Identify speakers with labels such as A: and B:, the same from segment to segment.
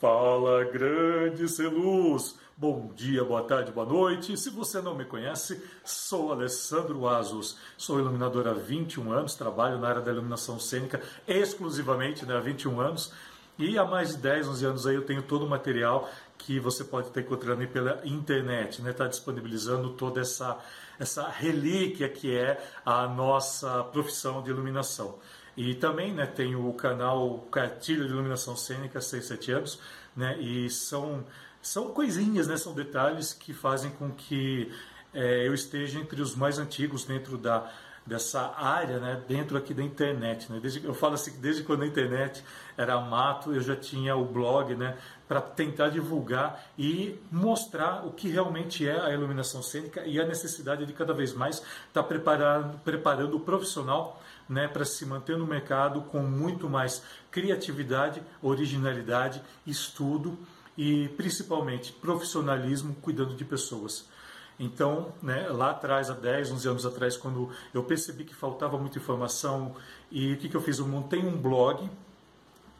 A: Fala, grande Celuz! Bom dia, boa tarde, boa noite. Se você não me conhece, sou Alessandro Asos. Sou iluminador há 21 anos, trabalho na área da iluminação cênica exclusivamente né, há 21 anos. E há mais de 10, 11 anos aí eu tenho todo o material que você pode estar encontrando aí pela internet, Está né? Tá disponibilizando toda essa, essa relíquia que é a nossa profissão de iluminação. E também né, tem o canal Cartilha de Iluminação Cênica 6, 7 anos, né, e são, são coisinhas, né, são detalhes que fazem com que é, eu esteja entre os mais antigos dentro da, dessa área, né, dentro aqui da internet. Né? Desde, eu falo assim desde quando a internet era mato, eu já tinha o blog né, para tentar divulgar e mostrar o que realmente é a iluminação cênica e a necessidade de cada vez mais estar tá preparando, preparando o profissional né, para se manter no mercado com muito mais criatividade, originalidade, estudo e principalmente profissionalismo cuidando de pessoas. Então, né, lá atrás, há 10, 11 anos atrás, quando eu percebi que faltava muita informação, e o que, que eu fiz? Eu montei um blog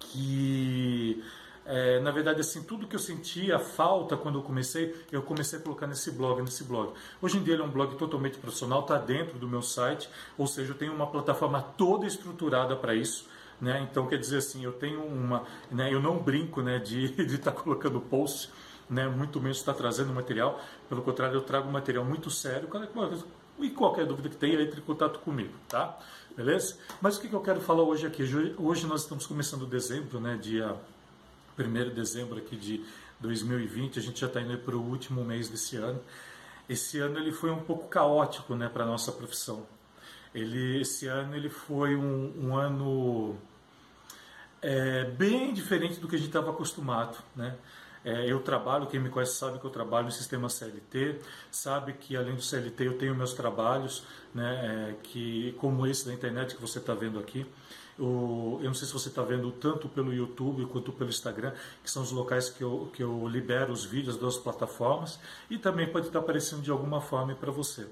A: que, é, na verdade, assim, tudo que eu sentia falta quando eu comecei, eu comecei a colocar nesse blog, nesse blog. Hoje em dia ele é um blog totalmente profissional, está dentro do meu site, ou seja, eu tenho uma plataforma toda estruturada para isso. Né? Então, quer dizer assim, eu tenho uma. Né, eu não brinco né, de estar tá colocando posts né, muito menos está trazendo material. Pelo contrário, eu trago material muito sério. E qualquer dúvida que tenha, entre em contato comigo, tá? Beleza? Mas o que eu quero falar hoje aqui? Hoje nós estamos começando dezembro, né? Dia 1 de dezembro aqui de 2020. A gente já está indo para o último mês desse ano. Esse ano ele foi um pouco caótico, né, para a nossa profissão. Ele, esse ano ele foi um, um ano é, bem diferente do que a gente estava acostumado, né? É, eu trabalho, quem me conhece sabe que eu trabalho no sistema CLT, sabe que além do CLT eu tenho meus trabalhos, né, é, que, como esse da internet que você está vendo aqui. eu não sei se você está vendo tanto pelo YouTube quanto pelo Instagram, que são os locais que eu, que eu libero os vídeos das plataformas, e também pode estar aparecendo de alguma forma para você.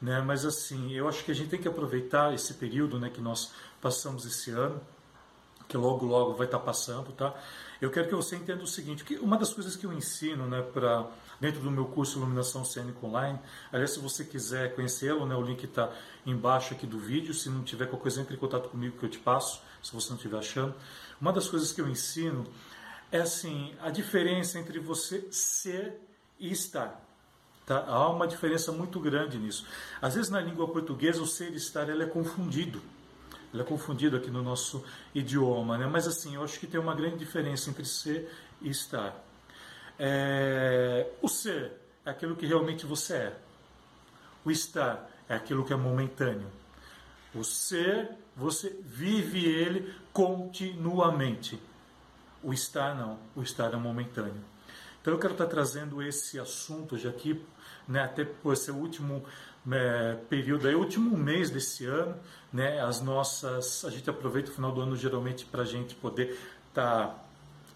A: Né? Mas assim, eu acho que a gente tem que aproveitar esse período né, que nós passamos esse ano, que logo logo vai estar passando, tá? Eu quero que você entenda o seguinte, que uma das coisas que eu ensino, né, para dentro do meu curso Iluminação Cênica Online, aliás, se você quiser conhecê-lo, né, o link está embaixo aqui do vídeo, se não tiver qualquer coisa, entre em contato comigo que eu te passo, se você não estiver achando. Uma das coisas que eu ensino é assim, a diferença entre você ser e estar. Tá? Há uma diferença muito grande nisso. Às vezes na língua portuguesa o ser e estar ele é confundido. Ele é confundido aqui no nosso idioma, né? mas assim, eu acho que tem uma grande diferença entre ser e estar. É... O ser é aquilo que realmente você é. O estar é aquilo que é momentâneo. O ser, você vive ele continuamente. O estar não, o estar é momentâneo. Então eu quero estar trazendo esse assunto hoje aqui, né, até por ser o último é, período, é o último mês desse ano, né, as nossas, a gente aproveita o final do ano geralmente para a gente poder estar tá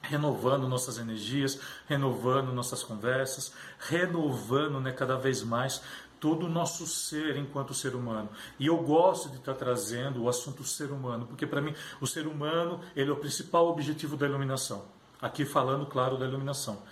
A: renovando nossas energias, renovando nossas conversas, renovando né, cada vez mais todo o nosso ser enquanto ser humano. E eu gosto de estar trazendo o assunto ser humano, porque para mim o ser humano ele é o principal objetivo da iluminação. Aqui falando, claro, da iluminação.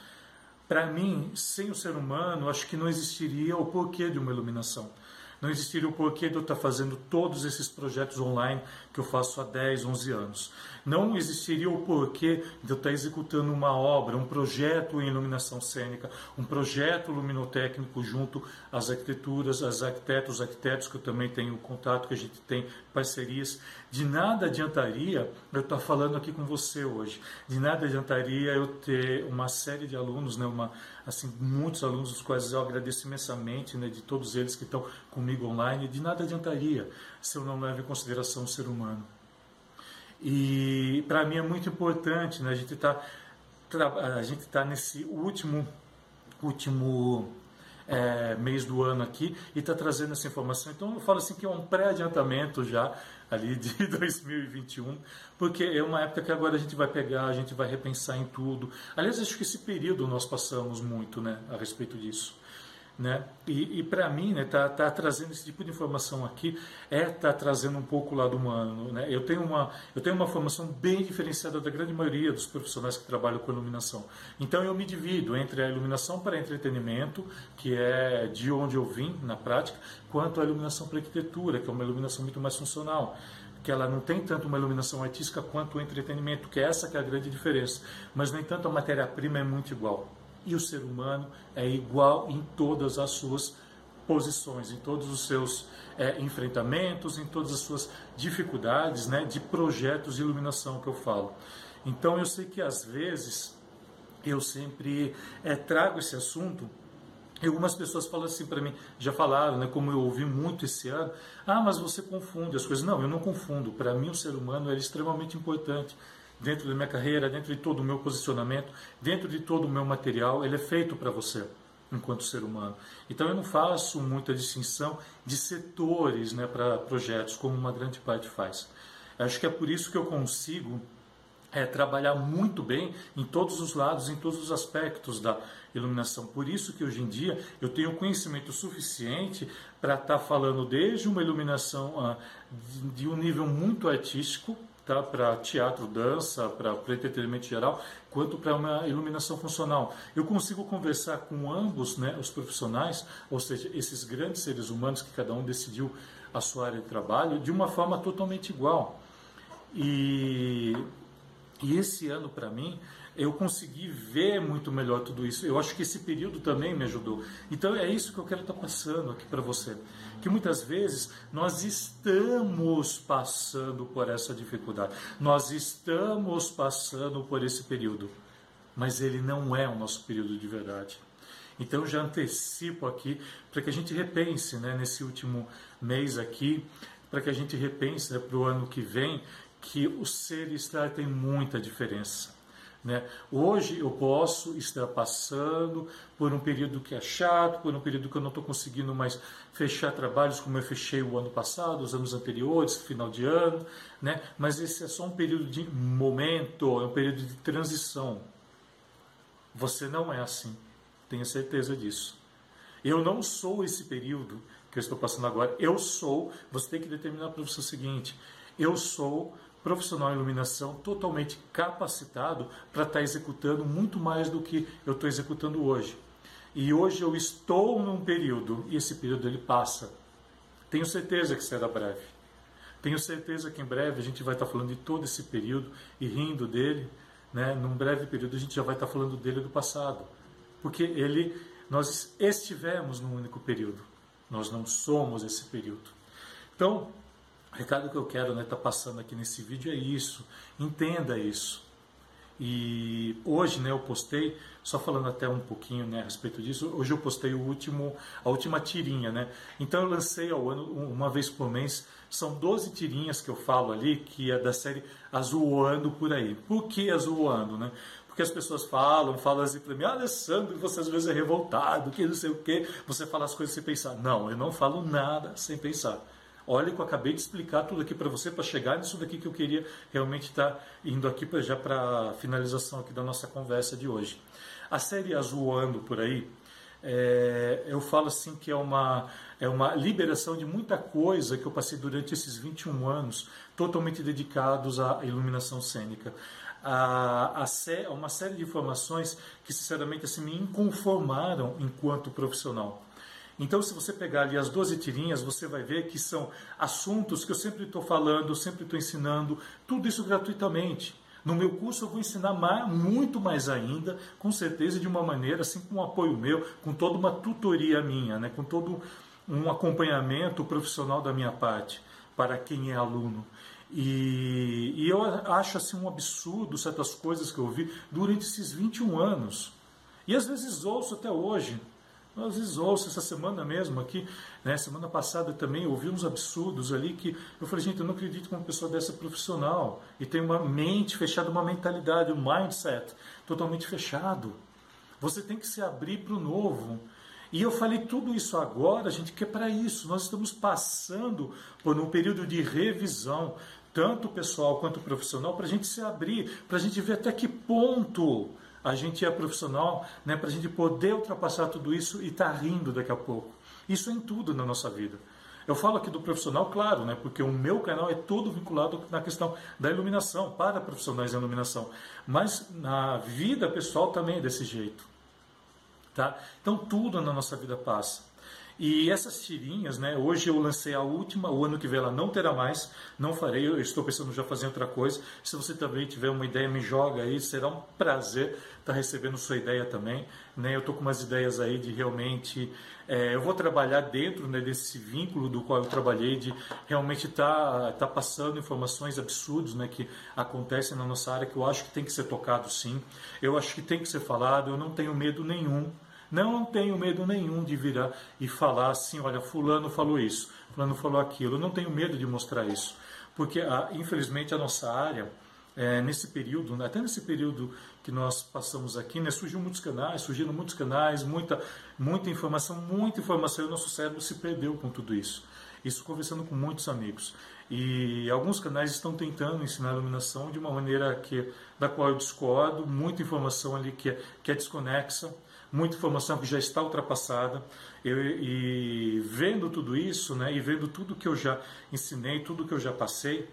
A: Para mim, sem o ser humano, acho que não existiria o porquê de uma iluminação não existiria o porquê de eu estar fazendo todos esses projetos online que eu faço há 10, 11 anos. Não existiria o porquê de eu estar executando uma obra, um projeto em iluminação cênica, um projeto luminotécnico junto às arquiteturas, às arquitetos, arquitetos que eu também tenho contato, que a gente tem parcerias. De nada adiantaria eu estar falando aqui com você hoje. De nada adiantaria eu ter uma série de alunos, né, uma, assim, muitos alunos, os quais eu agradeço imensamente, né, de todos eles que estão comigo online, de nada adiantaria se eu não levo em consideração o ser humano. E para mim é muito importante, né? a gente está a gente tá nesse último último é, mês do ano aqui e está trazendo essa informação. Então eu falo assim que é um pré-adiantamento já ali de 2021, porque é uma época que agora a gente vai pegar, a gente vai repensar em tudo. Aliás, acho que esse período nós passamos muito né, a respeito disso. Né? E, e para mim, né, tá, tá, trazendo esse tipo de informação aqui é tá trazendo um pouco o lado humano. Né? Eu tenho uma eu tenho uma formação bem diferenciada da grande maioria dos profissionais que trabalham com iluminação. Então eu me divido entre a iluminação para entretenimento, que é de onde eu vim na prática, quanto a iluminação para arquitetura, que é uma iluminação muito mais funcional que ela não tem tanto uma iluminação artística quanto o entretenimento, que é essa que é a grande diferença. Mas, no entanto, a matéria-prima é muito igual e o ser humano é igual em todas as suas posições, em todos os seus é, enfrentamentos, em todas as suas dificuldades né, de projetos de iluminação que eu falo. Então eu sei que às vezes eu sempre é, trago esse assunto e algumas pessoas falam assim para mim, já falaram, né, como eu ouvi muito esse ano, ah, mas você confunde as coisas. Não, eu não confundo. Para mim, o ser humano é extremamente importante dentro da minha carreira, dentro de todo o meu posicionamento, dentro de todo o meu material, ele é feito para você enquanto ser humano. Então eu não faço muita distinção de setores né, para projetos, como uma grande parte faz. Acho que é por isso que eu consigo é, trabalhar muito bem em todos os lados, em todos os aspectos da iluminação. Por isso que hoje em dia eu tenho conhecimento suficiente para estar tá falando desde uma iluminação ah, de, de um nível muito artístico, tá? para teatro, dança, para entretenimento geral, quanto para uma iluminação funcional. Eu consigo conversar com ambos né, os profissionais, ou seja, esses grandes seres humanos que cada um decidiu a sua área de trabalho, de uma forma totalmente igual. E, e esse ano, para mim, eu consegui ver muito melhor tudo isso. Eu acho que esse período também me ajudou. Então é isso que eu quero estar passando aqui para você. Que muitas vezes nós estamos passando por essa dificuldade, nós estamos passando por esse período, mas ele não é o nosso período de verdade. Então já antecipo aqui para que a gente repense né, nesse último mês aqui, para que a gente repense né, para o ano que vem, que o ser e estar tem muita diferença. Né? Hoje eu posso estar passando por um período que é chato, por um período que eu não estou conseguindo mais fechar trabalhos como eu fechei o ano passado, os anos anteriores, final de ano, né? mas esse é só um período de momento, é um período de transição. Você não é assim, tenha certeza disso. Eu não sou esse período que eu estou passando agora, eu sou, você tem que determinar para você o seguinte, eu sou profissional em iluminação totalmente capacitado para estar tá executando muito mais do que eu estou executando hoje. E hoje eu estou num período, e esse período ele passa. Tenho certeza que será breve. Tenho certeza que em breve a gente vai estar tá falando de todo esse período e rindo dele. Né? Num breve período a gente já vai estar tá falando dele do passado. Porque ele, nós estivemos num único período. Nós não somos esse período. Então, o recado que eu quero estar né, tá passando aqui nesse vídeo é isso. Entenda isso. E hoje, né, eu postei, só falando até um pouquinho, né, a respeito disso, hoje eu postei o último, a última tirinha, né? Então eu lancei ao ano, uma vez por mês, são 12 tirinhas que eu falo ali, que é da série Azuando por aí. Por que Azuando, né? Porque as pessoas falam, falam assim para mim, ah, Alessandro, você às vezes é revoltado, que não sei o quê, você fala as coisas sem pensar. Não, eu não falo nada sem pensar. Olha que eu acabei de explicar tudo aqui para você para chegar nisso daqui que eu queria realmente estar tá indo aqui pra, já para finalização aqui da nossa conversa de hoje. A série Azuando por aí, é, eu falo assim que é uma, é uma liberação de muita coisa que eu passei durante esses 21 anos totalmente dedicados à iluminação cênica. A, a, uma série de informações que sinceramente assim, me inconformaram enquanto profissional. Então, se você pegar ali as 12 tirinhas, você vai ver que são assuntos que eu sempre estou falando, sempre estou ensinando, tudo isso gratuitamente. No meu curso eu vou ensinar mais, muito mais ainda, com certeza de uma maneira, assim com um apoio meu, com toda uma tutoria minha, né, com todo um acompanhamento profissional da minha parte para quem é aluno. E, e eu acho assim um absurdo certas coisas que eu vi durante esses 21 anos. E às vezes ouço até hoje. Às vezes ouço essa semana mesmo aqui, né, semana passada também ouvi uns absurdos ali que eu falei, gente, eu não acredito que uma pessoa dessa é profissional e tem uma mente fechada, uma mentalidade, um mindset totalmente fechado. Você tem que se abrir para o novo. E eu falei tudo isso agora, gente, que é para isso. Nós estamos passando por um período de revisão, tanto pessoal quanto profissional, para a gente se abrir, para a gente ver até que ponto A gente é profissional né, para a gente poder ultrapassar tudo isso e estar tá rindo daqui a pouco. Isso é em tudo na nossa vida. Eu falo aqui do profissional, claro, né, porque o meu canal é todo vinculado na questão da iluminação, para profissionais da iluminação. Mas na vida pessoal também é desse jeito. Tá? Então tudo na nossa vida passa. E essas tirinhas, né? Hoje eu lancei a última, o ano que vem ela não terá mais, não farei, eu estou pensando já fazer outra coisa. Se você também tiver uma ideia, me joga aí, será um prazer estar recebendo sua ideia também. Né? Eu estou com umas ideias aí de realmente. É, eu vou trabalhar dentro né, desse vínculo do qual eu trabalhei, de realmente estar tá, tá passando informações absurdas né, que acontecem na nossa área, que eu acho que tem que ser tocado sim. Eu acho que tem que ser falado, eu não tenho medo nenhum não tenho medo nenhum de virar e falar assim, olha, fulano falou isso, fulano falou aquilo. Eu não tenho medo de mostrar isso, porque infelizmente a nossa área é, nesse período, né, até nesse período que nós passamos aqui, né, surgiu muitos canais, surgiram muitos canais, muita, muita informação, muita informação, e o nosso cérebro se perdeu com tudo isso. Isso conversando com muitos amigos. E alguns canais estão tentando ensinar a iluminação de uma maneira que, da qual eu discordo, muita informação ali que é, que é desconexa, muita informação que já está ultrapassada. Eu, e vendo tudo isso, né, e vendo tudo que eu já ensinei, tudo que eu já passei,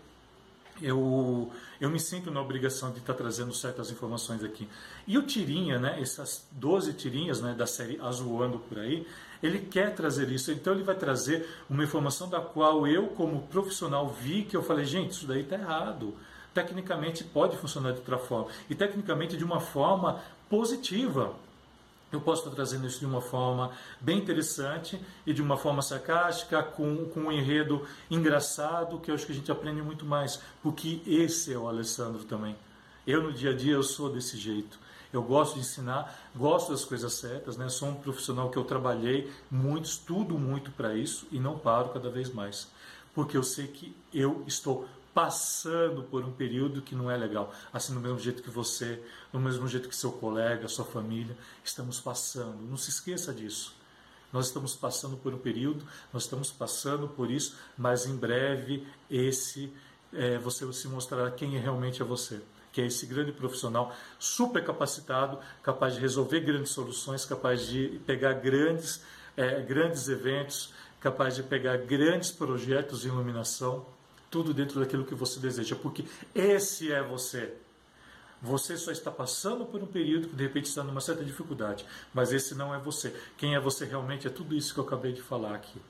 A: eu, eu me sinto na obrigação de estar trazendo certas informações aqui. E o Tirinha, né, essas 12 tirinhas né, da série Azuando por aí, ele quer trazer isso. Então ele vai trazer uma informação da qual eu, como profissional, vi que eu falei, gente, isso daí está errado. Tecnicamente pode funcionar de outra forma. E tecnicamente de uma forma positiva eu posso estar trazendo isso de uma forma bem interessante e de uma forma sarcástica, com, com um enredo engraçado, que eu acho que a gente aprende muito mais, porque esse é o Alessandro também. Eu no dia a dia eu sou desse jeito. Eu gosto de ensinar, gosto das coisas certas, né? Sou um profissional que eu trabalhei muito, estudo muito para isso e não paro cada vez mais, porque eu sei que eu estou passando por um período que não é legal. Assim, do mesmo jeito que você, do mesmo jeito que seu colega, sua família, estamos passando. Não se esqueça disso. Nós estamos passando por um período, nós estamos passando por isso, mas em breve esse é, você se mostrará quem realmente é você. Que é esse grande profissional super capacitado, capaz de resolver grandes soluções, capaz de pegar grandes, é, grandes eventos, capaz de pegar grandes projetos de iluminação tudo dentro daquilo que você deseja, porque esse é você. Você só está passando por um período que de repente está numa certa dificuldade, mas esse não é você. Quem é você realmente é tudo isso que eu acabei de falar aqui.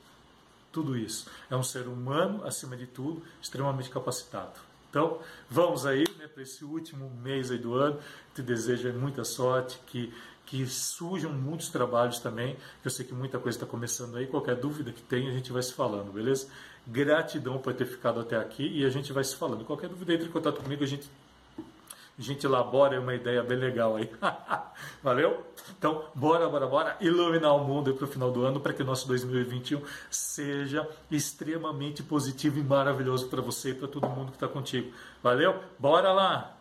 A: Tudo isso. É um ser humano, acima de tudo, extremamente capacitado. Então, vamos aí né, para esse último mês do ano. Te desejo muita sorte, que, que surjam muitos trabalhos também. Eu sei que muita coisa está começando aí. Qualquer dúvida que tenha, a gente vai se falando, beleza? Gratidão por ter ficado até aqui e a gente vai se falando. Qualquer dúvida, entre em contato comigo, a gente, a gente elabora uma ideia bem legal aí. Valeu? Então, bora, bora, bora iluminar o mundo para o final do ano para que o nosso 2021 seja extremamente positivo e maravilhoso para você e para todo mundo que está contigo. Valeu? Bora lá!